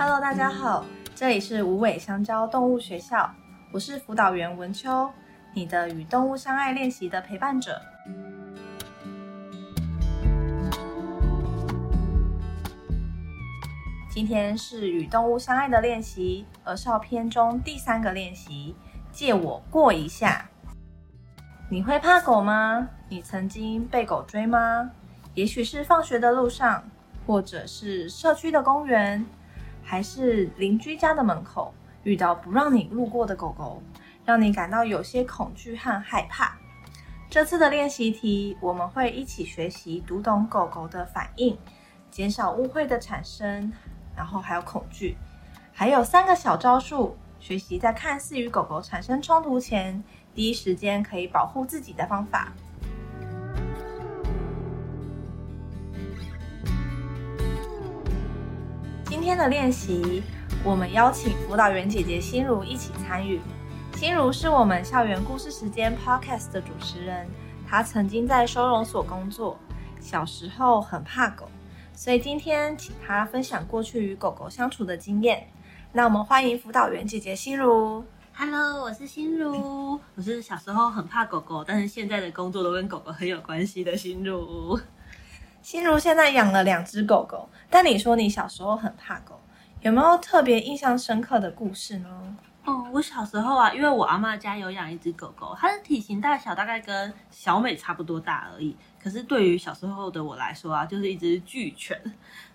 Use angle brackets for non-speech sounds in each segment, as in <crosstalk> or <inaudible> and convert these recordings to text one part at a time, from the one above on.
Hello，大家好，这里是无尾香蕉动物学校，我是辅导员文秋，你的与动物相爱练习的陪伴者。今天是与动物相爱的练习，儿少篇中第三个练习，借我过一下。你会怕狗吗？你曾经被狗追吗？也许是放学的路上，或者是社区的公园。还是邻居家的门口遇到不让你路过的狗狗，让你感到有些恐惧和害怕。这次的练习题，我们会一起学习读懂狗狗的反应，减少误会的产生，然后还有恐惧，还有三个小招数，学习在看似与狗狗产生冲突前，第一时间可以保护自己的方法。天的练习，我们邀请辅导员姐姐心如一起参与。心如是我们校园故事时间 Podcast 的主持人，她曾经在收容所工作，小时候很怕狗，所以今天请她分享过去与狗狗相处的经验。那我们欢迎辅导员姐姐心如。Hello，我是心如，<laughs> 我是小时候很怕狗狗，但是现在的工作都跟狗狗很有关系的心如。心如现在养了两只狗狗，但你说你小时候很怕狗，有没有特别印象深刻的故事呢？哦，我小时候啊，因为我阿妈家有养一只狗狗，它的体型大小大概跟小美差不多大而已。可是对于小时候的我来说啊，就是一只巨犬。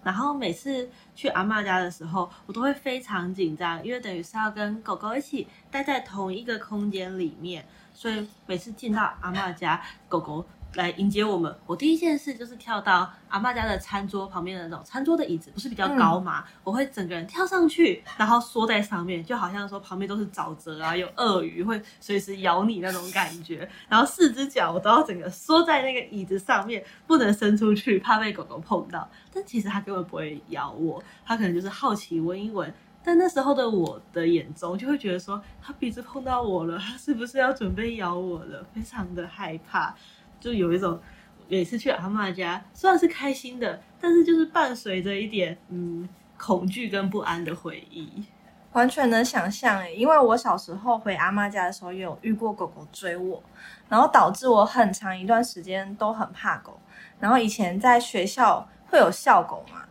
然后每次去阿妈家的时候，我都会非常紧张，因为等于是要跟狗狗一起待在同一个空间里面，所以每次进到阿妈家，狗狗。来迎接我们，我第一件事就是跳到阿妈家的餐桌旁边的那种餐桌的椅子，不是比较高嘛？嗯、我会整个人跳上去，然后缩在上面，就好像说旁边都是沼泽啊，有鳄鱼会随时咬你那种感觉。然后四只脚我都要整个缩在那个椅子上面，不能伸出去，怕被狗狗碰到。但其实它根本不会咬我，它可能就是好奇闻一闻。但那时候的我的眼中就会觉得说，它鼻子碰到我了，它是不是要准备咬我了？非常的害怕。就有一种每次去阿妈家，虽然是开心的，但是就是伴随着一点嗯恐惧跟不安的回忆。完全能想象诶，因为我小时候回阿妈家的时候，也有遇过狗狗追我，然后导致我很长一段时间都很怕狗。然后以前在学校会有校狗嘛，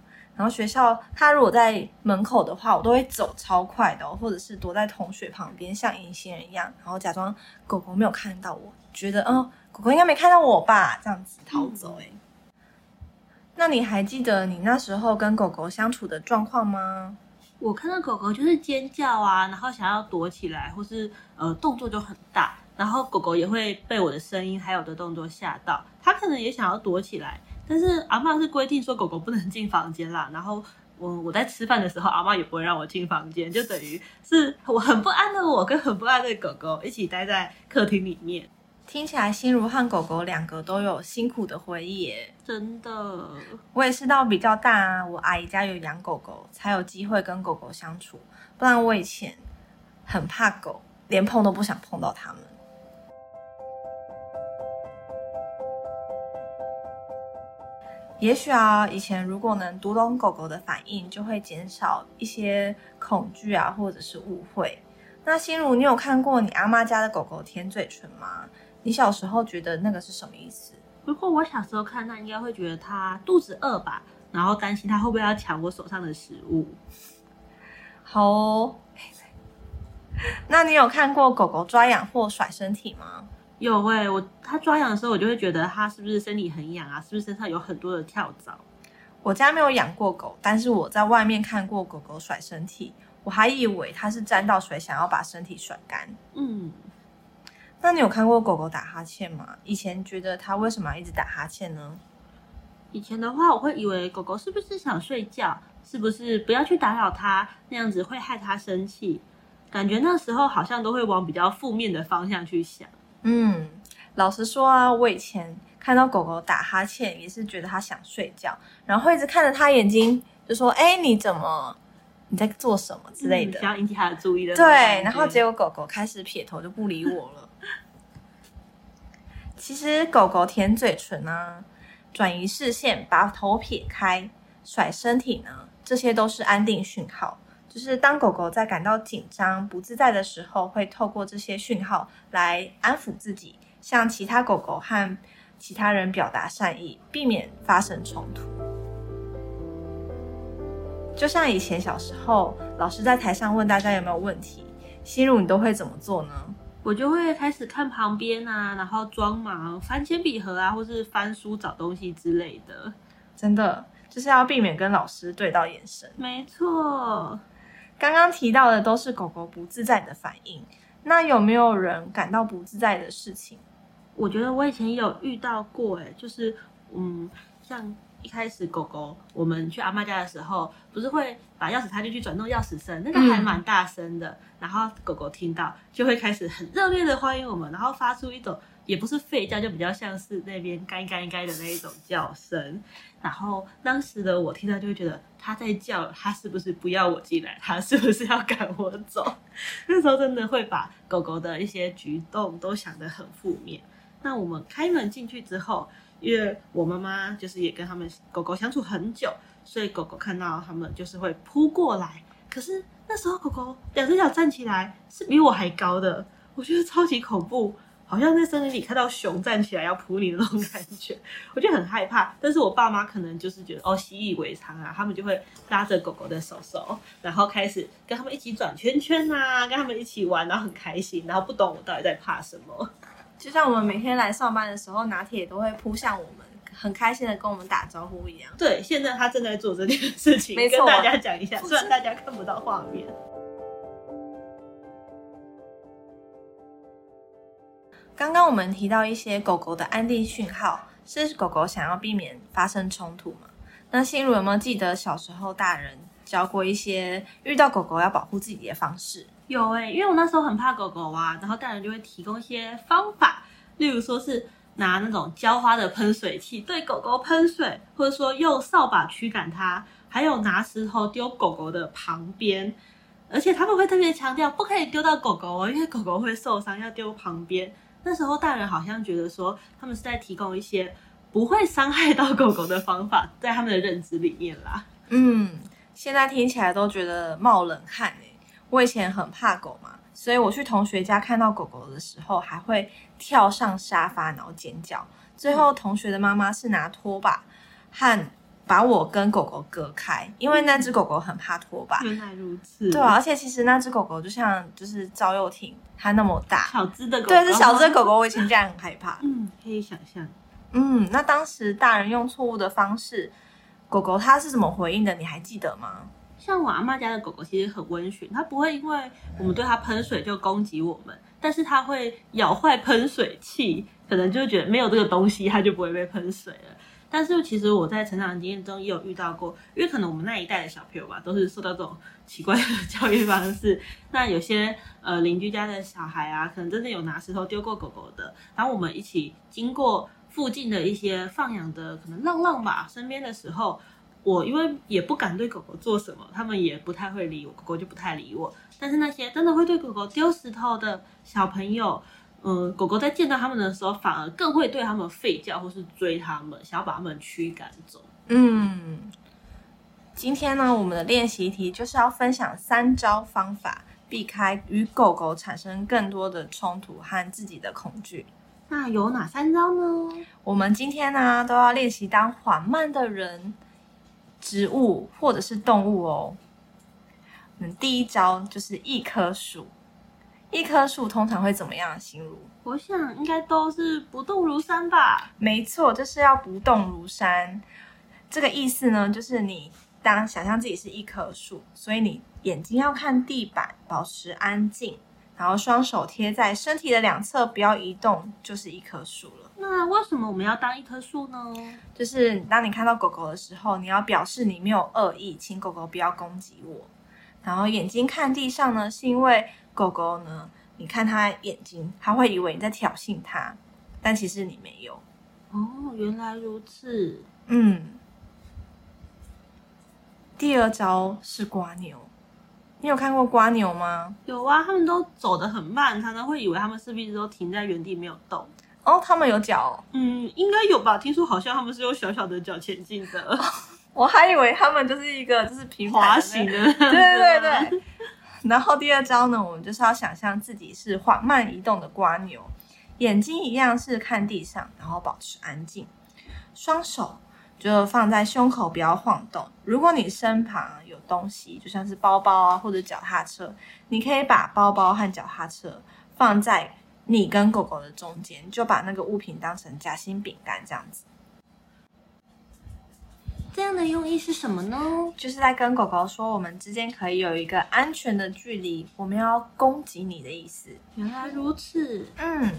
然后学校他如果在门口的话，我都会走超快的，或者是躲在同学旁边，像隐形人一样，然后假装狗狗没有看到我，觉得嗯。狗狗应该没看到我吧？这样子逃走哎、那你还记得你那时候跟狗狗相处的状况吗？我看到狗狗就是尖叫啊，然后想要躲起来，或是呃动作就很大，然后狗狗也会被我的声音还有的动作吓到，它可能也想要躲起来，但是阿妈是规定说狗狗不能进房间啦。<laughs> 然后我我在吃饭的时候，阿妈也不会让我进房间，就等于是我很不安的我跟很不安的狗狗一起待在客厅里面。听起来心如和狗狗两个都有辛苦的回忆耶，真的。我也是到比较大啊，我阿姨家有养狗狗，才有机会跟狗狗相处。不然我以前很怕狗，连碰都不想碰到它们。也许啊，以前如果能读懂狗狗的反应，就会减少一些恐惧啊，或者是误会。那心如，你有看过你阿妈家的狗狗舔嘴唇吗？你小时候觉得那个是什么意思？如果我小时候看，那应该会觉得它肚子饿吧，然后担心它会不会要抢我手上的食物。好哦，那你有看过狗狗抓痒或甩身体吗？有诶、欸，我它抓痒的时候，我就会觉得它是不是身体很痒啊？是不是身上有很多的跳蚤？我家没有养过狗，但是我在外面看过狗狗甩身体，我还以为它是沾到水，想要把身体甩干。嗯。那你有看过狗狗打哈欠吗？以前觉得它为什么要一直打哈欠呢？以前的话，我会以为狗狗是不是想睡觉，是不是不要去打扰它，那样子会害它生气。感觉那时候好像都会往比较负面的方向去想。嗯，老实说啊，我以前看到狗狗打哈欠，也是觉得它想睡觉，然后一直看着它眼睛，就说：“哎，你怎么？你在做什么之类的？”想要引起它的注意的。对，然后结果狗狗开始撇头就不理我了。其实狗狗舔嘴唇呢，转移视线，把头撇开，甩身体呢，这些都是安定讯号，就是当狗狗在感到紧张、不自在的时候，会透过这些讯号来安抚自己，向其他狗狗和其他人表达善意，避免发生冲突。就像以前小时候，老师在台上问大家有没有问题，心如你都会怎么做呢？我就会开始看旁边啊，然后装忙，翻铅笔盒啊，或是翻书找东西之类的。真的就是要避免跟老师对到眼神。没错，刚刚提到的都是狗狗不自在的反应。那有没有人感到不自在的事情？我觉得我以前有遇到过，哎，就是嗯，像。一开始狗狗，我们去阿妈家的时候，不是会把钥匙插进去转动钥匙声，那个还蛮大声的。然后狗狗听到就会开始很热烈的欢迎我们，然后发出一种也不是吠叫，就比较像是那边该该该的那一种叫声。然后当时的我听到就会觉得它在叫，它是不是不要我进来？它是不是要赶我走？那时候真的会把狗狗的一些举动都想得很负面。那我们开门进去之后。因为我妈妈就是也跟他们狗狗相处很久，所以狗狗看到他们就是会扑过来。可是那时候狗狗两只脚站起来是比我还高的，我觉得超级恐怖，好像在森林里看到熊站起来要扑你的那种感觉，我就很害怕。但是我爸妈可能就是觉得哦习以为常啊，他们就会拉着狗狗的手手，然后开始跟他们一起转圈圈啊，跟他们一起玩，然后很开心，然后不懂我到底在怕什么。就像我们每天来上班的时候，拿铁都会扑向我们，很开心的跟我们打招呼一样。对，现在他正在做这件事情，没，跟大家讲一下，虽然大家看不到画面。刚刚我们提到一些狗狗的安定讯号，是狗狗想要避免发生冲突吗？那心如有没有记得小时候大人教过一些遇到狗狗要保护自己的方式？有哎、因为我那时候很怕狗狗啊，然后大人就会提供一些方法，例如说是拿那种浇花的喷水器对狗狗喷水，或者说用扫把驱赶它，还有拿石头丢狗狗的旁边，而且他们会特别强调不可以丢到狗狗哦，因为狗狗会受伤，要丢旁边。那时候大人好像觉得说他们是在提供一些不会伤害到狗狗的方法，在他们的认知里面啦。嗯，现在听起来都觉得冒冷汗哎。我以前很怕狗嘛，所以我去同学家看到狗狗的时候，还会跳上沙发然后尖叫。最后同学的妈妈是拿拖把和把我跟狗狗隔开，因为那只狗狗很怕拖把。原来如此。对啊，而且其实那只狗狗就像就是赵又廷，它那么大，小只的狗狗。对，是小只的狗狗，我以前这样很害怕。嗯，可以想象。嗯，那当时大人用错误的方式，狗狗它是怎么回应的？你还记得吗？像我阿妈家的狗狗其实很温驯，它不会因为我们对它喷水就攻击我们，但是它会咬坏喷水器，可能就觉得没有这个东西，它就不会被喷水了。但是其实我在成长经验中也有遇到过，因为可能我们那一代的小朋友吧，都是受到这种奇怪的 <laughs> 教育方式。那有些呃邻居家的小孩啊，可能真的有拿石头丢过狗狗的，然后我们一起经过附近的一些放养的可能浪浪吧身边的时候。我因为也不敢对狗狗做什么，他们也不太会理我，狗狗就不太理我。但是那些真的会对狗狗丢石头的小朋友，嗯，狗狗在见到他们的时候，反而更会对他们吠叫或是追他们，想要把他们驱赶走。嗯，今天呢，我们的练习题就是要分享三招方法，避开与狗狗产生更多的冲突和自己的恐惧。那有哪三招呢？我们今天呢，都要练习当缓慢的人。植物或者是动物哦。嗯，第一招就是一棵树。一棵树通常会怎么样？形容，我想应该都是不动如山吧。没错，就是要不动如山。这个意思呢，就是你当想象自己是一棵树，所以你眼睛要看地板，保持安静，然后双手贴在身体的两侧，不要移动，就是一棵树了。那为什么我们要当一棵树呢？就是当你看到狗狗的时候，你要表示你没有恶意，请狗狗不要攻击我。然后眼睛看地上呢，是因为狗狗呢，你看它眼睛，它会以为你在挑衅它，但其实你没有。哦，原来如此。嗯。第二招是瓜牛，你有看过瓜牛吗？有啊，他们都走得很慢，常常会以为他们是不是都停在原地没有动。哦，他们有脚？嗯，应该有吧。听说好像他们是用小小的脚前进的。<laughs> 我还以为他们就是一个就是平滑型的，<laughs> 对对对对。<laughs> 然后第二招呢，我们就是要想象自己是缓慢移动的瓜牛，眼睛一样是看地上，然后保持安静，双手就放在胸口，不要晃动。如果你身旁有东西，就像是包包啊或者脚踏车，你可以把包包和脚踏车放在你跟狗狗的中间，就把那个物品当成夹心饼干这样子。这样的用意是什么呢？就是在跟狗狗说，我们之间可以有一个安全的距离，我们要攻击你的意思。原来如此。嗯。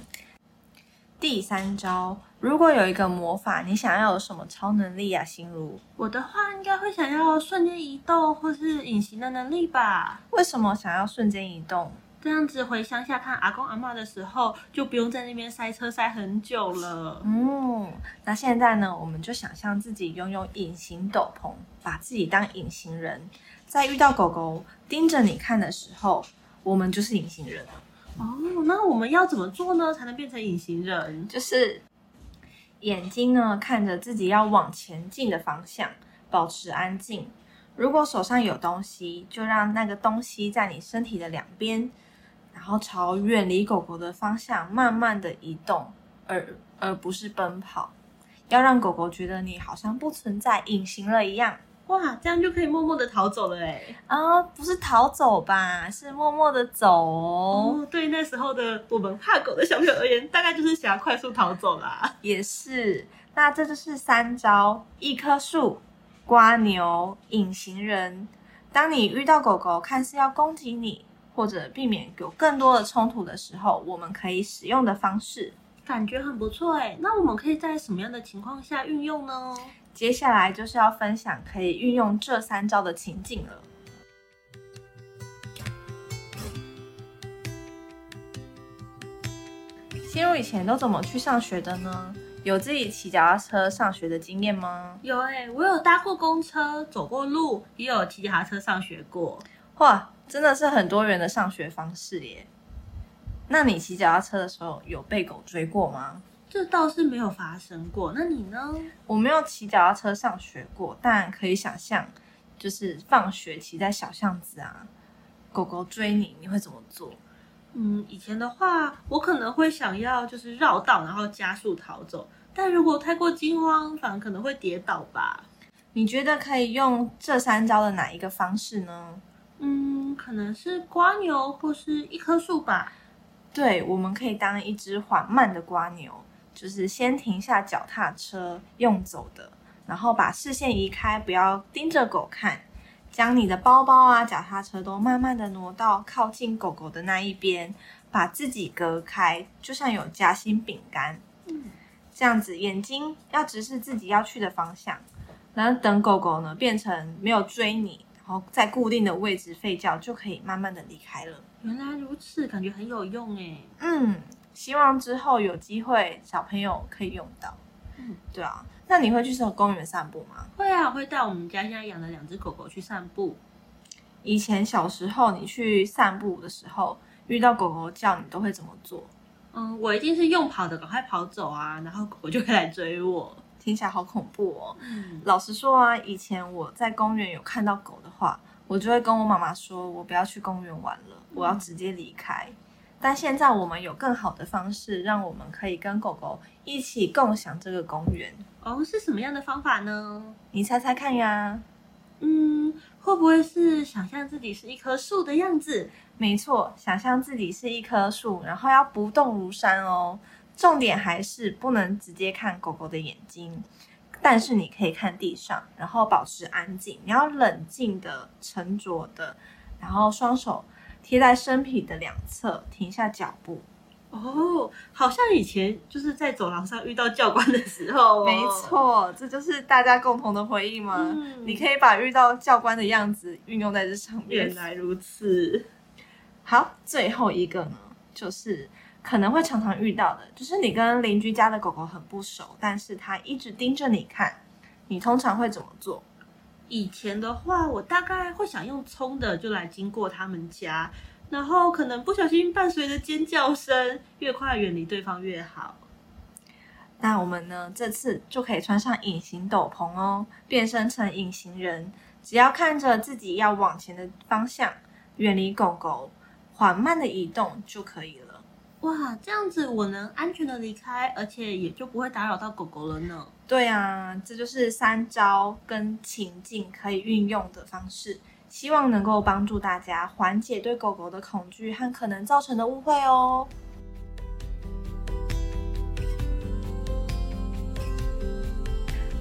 第三招，如果有一个魔法，你想要有什么超能力啊？心如，我的话应该会想要瞬间移动或是隐形的能力吧？为什么想要瞬间移动？这样子回乡下看阿公阿妈的时候，就不用在那边塞车塞很久了。嗯，那现在呢，我们就想象自己拥有隐形斗篷，把自己当隐形人，在遇到狗狗盯着你看的时候，我们就是隐形人。哦，那我们要怎么做呢，才能变成隐形人？就是眼睛呢，看着自己要往前进的方向，保持安静。如果手上有东西，就让那个东西在你身体的两边。然后朝远离狗狗的方向慢慢的移动，而而不是奔跑，要让狗狗觉得你好像不存在，隐形了一样。哇，这样就可以默默的逃走了哎！啊，不是逃走吧，是默默的走哦。哦，对那时候的我们怕狗的小朋友而言，大概就是想要快速逃走啦。也是，那这就是三招：一棵树、瓜牛、隐形人。当你遇到狗狗，看似要攻击你。或者避免有更多的冲突的时候，我们可以使用的方式，感觉很不错哎。那我们可以在什么样的情况下运用呢？接下来就是要分享可以运用这三招的情境了。心如以前都怎么去上学的呢？有自己骑脚踏车上学的经验吗？有诶，我有搭过公车，走过路，也有骑脚踏车上学过。哇！真的是很多元的上学方式耶。那你骑脚踏车的时候有被狗追过吗？这倒是没有发生过。那你呢？我没有骑脚踏车上学过，但可以想象，就是放学骑在小巷子啊，狗狗追你，你会怎么做？嗯，以前的话，我可能会想要就是绕道，然后加速逃走。但如果太过惊慌，反而可能会跌倒吧。你觉得可以用这三招的哪一个方式呢？嗯，可能是瓜牛或是一棵树吧。对，我们可以当一只缓慢的瓜牛，就是先停下脚踏车用走的，然后把视线移开，不要盯着狗看，将你的包包啊、脚踏车都慢慢的挪到靠近狗狗的那一边，把自己隔开，就像有夹心饼干。嗯，这样子眼睛要直视自己要去的方向，然后等狗狗呢变成没有追你。在固定的位置吠叫，就可以慢慢的离开了。原来如此，感觉很有用哎。嗯，希望之后有机会小朋友可以用到。嗯，对啊。那你会去什么公园散步吗？会啊，会带我们家现在养的两只狗狗去散步。以前小时候你去散步的时候，遇到狗狗叫，你都会怎么做？嗯，我一定是用跑的，赶快跑走啊，然后狗狗就会来追我。听起来好恐怖哦！嗯，老实说啊，以前我在公园有看到狗的话，我就会跟我妈妈说，我不要去公园玩了，我要直接离开。嗯。但现在我们有更好的方式，让我们可以跟狗狗一起共享这个公园。哦，是什么样的方法呢？你猜猜看呀。嗯，会不会是想象自己是一棵树的样子？没错，想象自己是一棵树，然后要不动如山哦。重点还是不能直接看狗狗的眼睛，但是你可以看地上，然后保持安静。你要冷静的、沉着的，然后双手贴在身体的两侧，停下脚步。哦，好像以前就是在走廊上遇到教官的时候哦。没错，这就是大家共同的回忆吗？嗯，你可以把遇到教官的样子运用在这上面。原来如此。好，最后一个呢，就是。可能会常常遇到的，就是你跟邻居家的狗狗很不熟，但是它一直盯着你看，你通常会怎么做？以前的话，我大概会想用冲的就来经过他们家，然后可能不小心伴随着尖叫声，越快远离对方越好。那我们呢，这次就可以穿上隐形斗篷哦，变身成隐形人。只要看着自己要往前的方向，远离狗狗，缓慢的移动就可以了。哇，这样子我能安全的离开，而且也就不会打扰到狗狗了呢。对啊，这就是三招跟情境可以运用的方式，希望能够帮助大家缓解对狗狗的恐惧和可能造成的误会哦。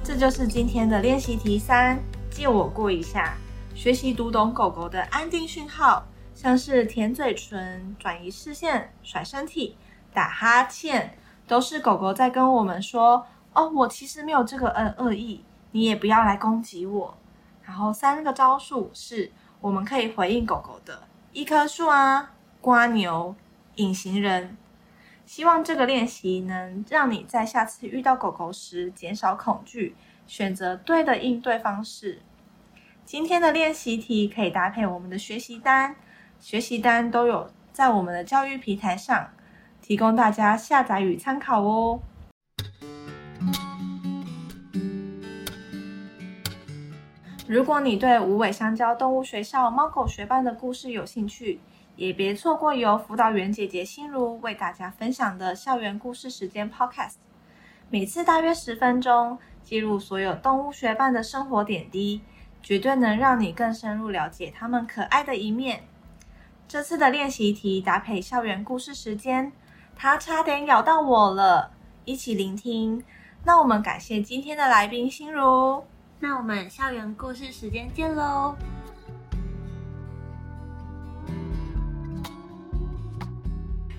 这就是今天的练习题三，借我过一下。学习读懂狗狗的安定讯号，像是舔嘴唇、转移视线、甩身体、打哈欠，都是狗狗在跟我们说：“哦，我其实没有这个恶恶意，你也不要来攻击我。”然后三个招数是我们可以回应狗狗的：一棵树啊、瓜牛、隐形人。希望这个练习能让你在下次遇到狗狗时减少恐惧，选择对的应对方式。今天的练习题可以搭配我们的学习单，学习单都有在我们的教育平台上提供大家下载与参考哦。如果你对无尾香蕉动物学校猫狗学伴的故事有兴趣，也别错过由辅导员姐姐心如为大家分享的校园故事时间 Podcast，每次大约十分钟，记录所有动物学伴的生活点滴，绝对能让你更深入了解他们可爱的一面。这次的练习题搭配校园故事时间，它差点咬到我了，一起聆听。那我们感谢今天的来宾心如，那我们校园故事时间见喽。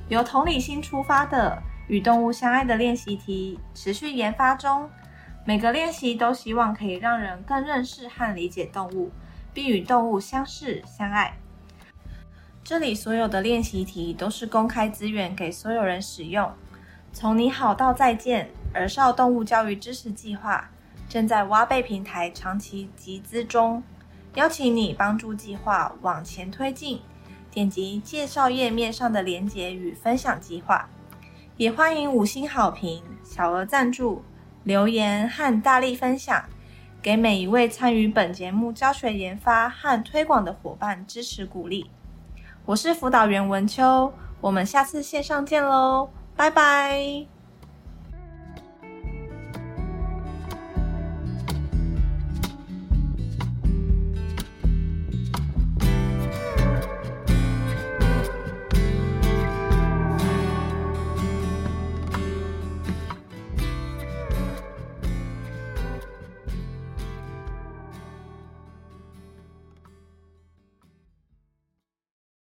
由同理心出发的与动物相爱的练习题持续研发中，每个练习都希望可以让人更认识和理解动物，并与动物相识相爱。这里所有的练习题都是公开资源给所有人使用。从你好到再见，儿少动物教育支持计划正在挖贝平台长期集资中，邀请你帮助计划往前推进。点击介绍页面上的链接与分享计划，也欢迎五星好评、小额赞助、留言和大力分享，给每一位参与本节目教学研发和推广的伙伴支持鼓励。我是辅导员文秋，我们下次线上见喽，拜拜。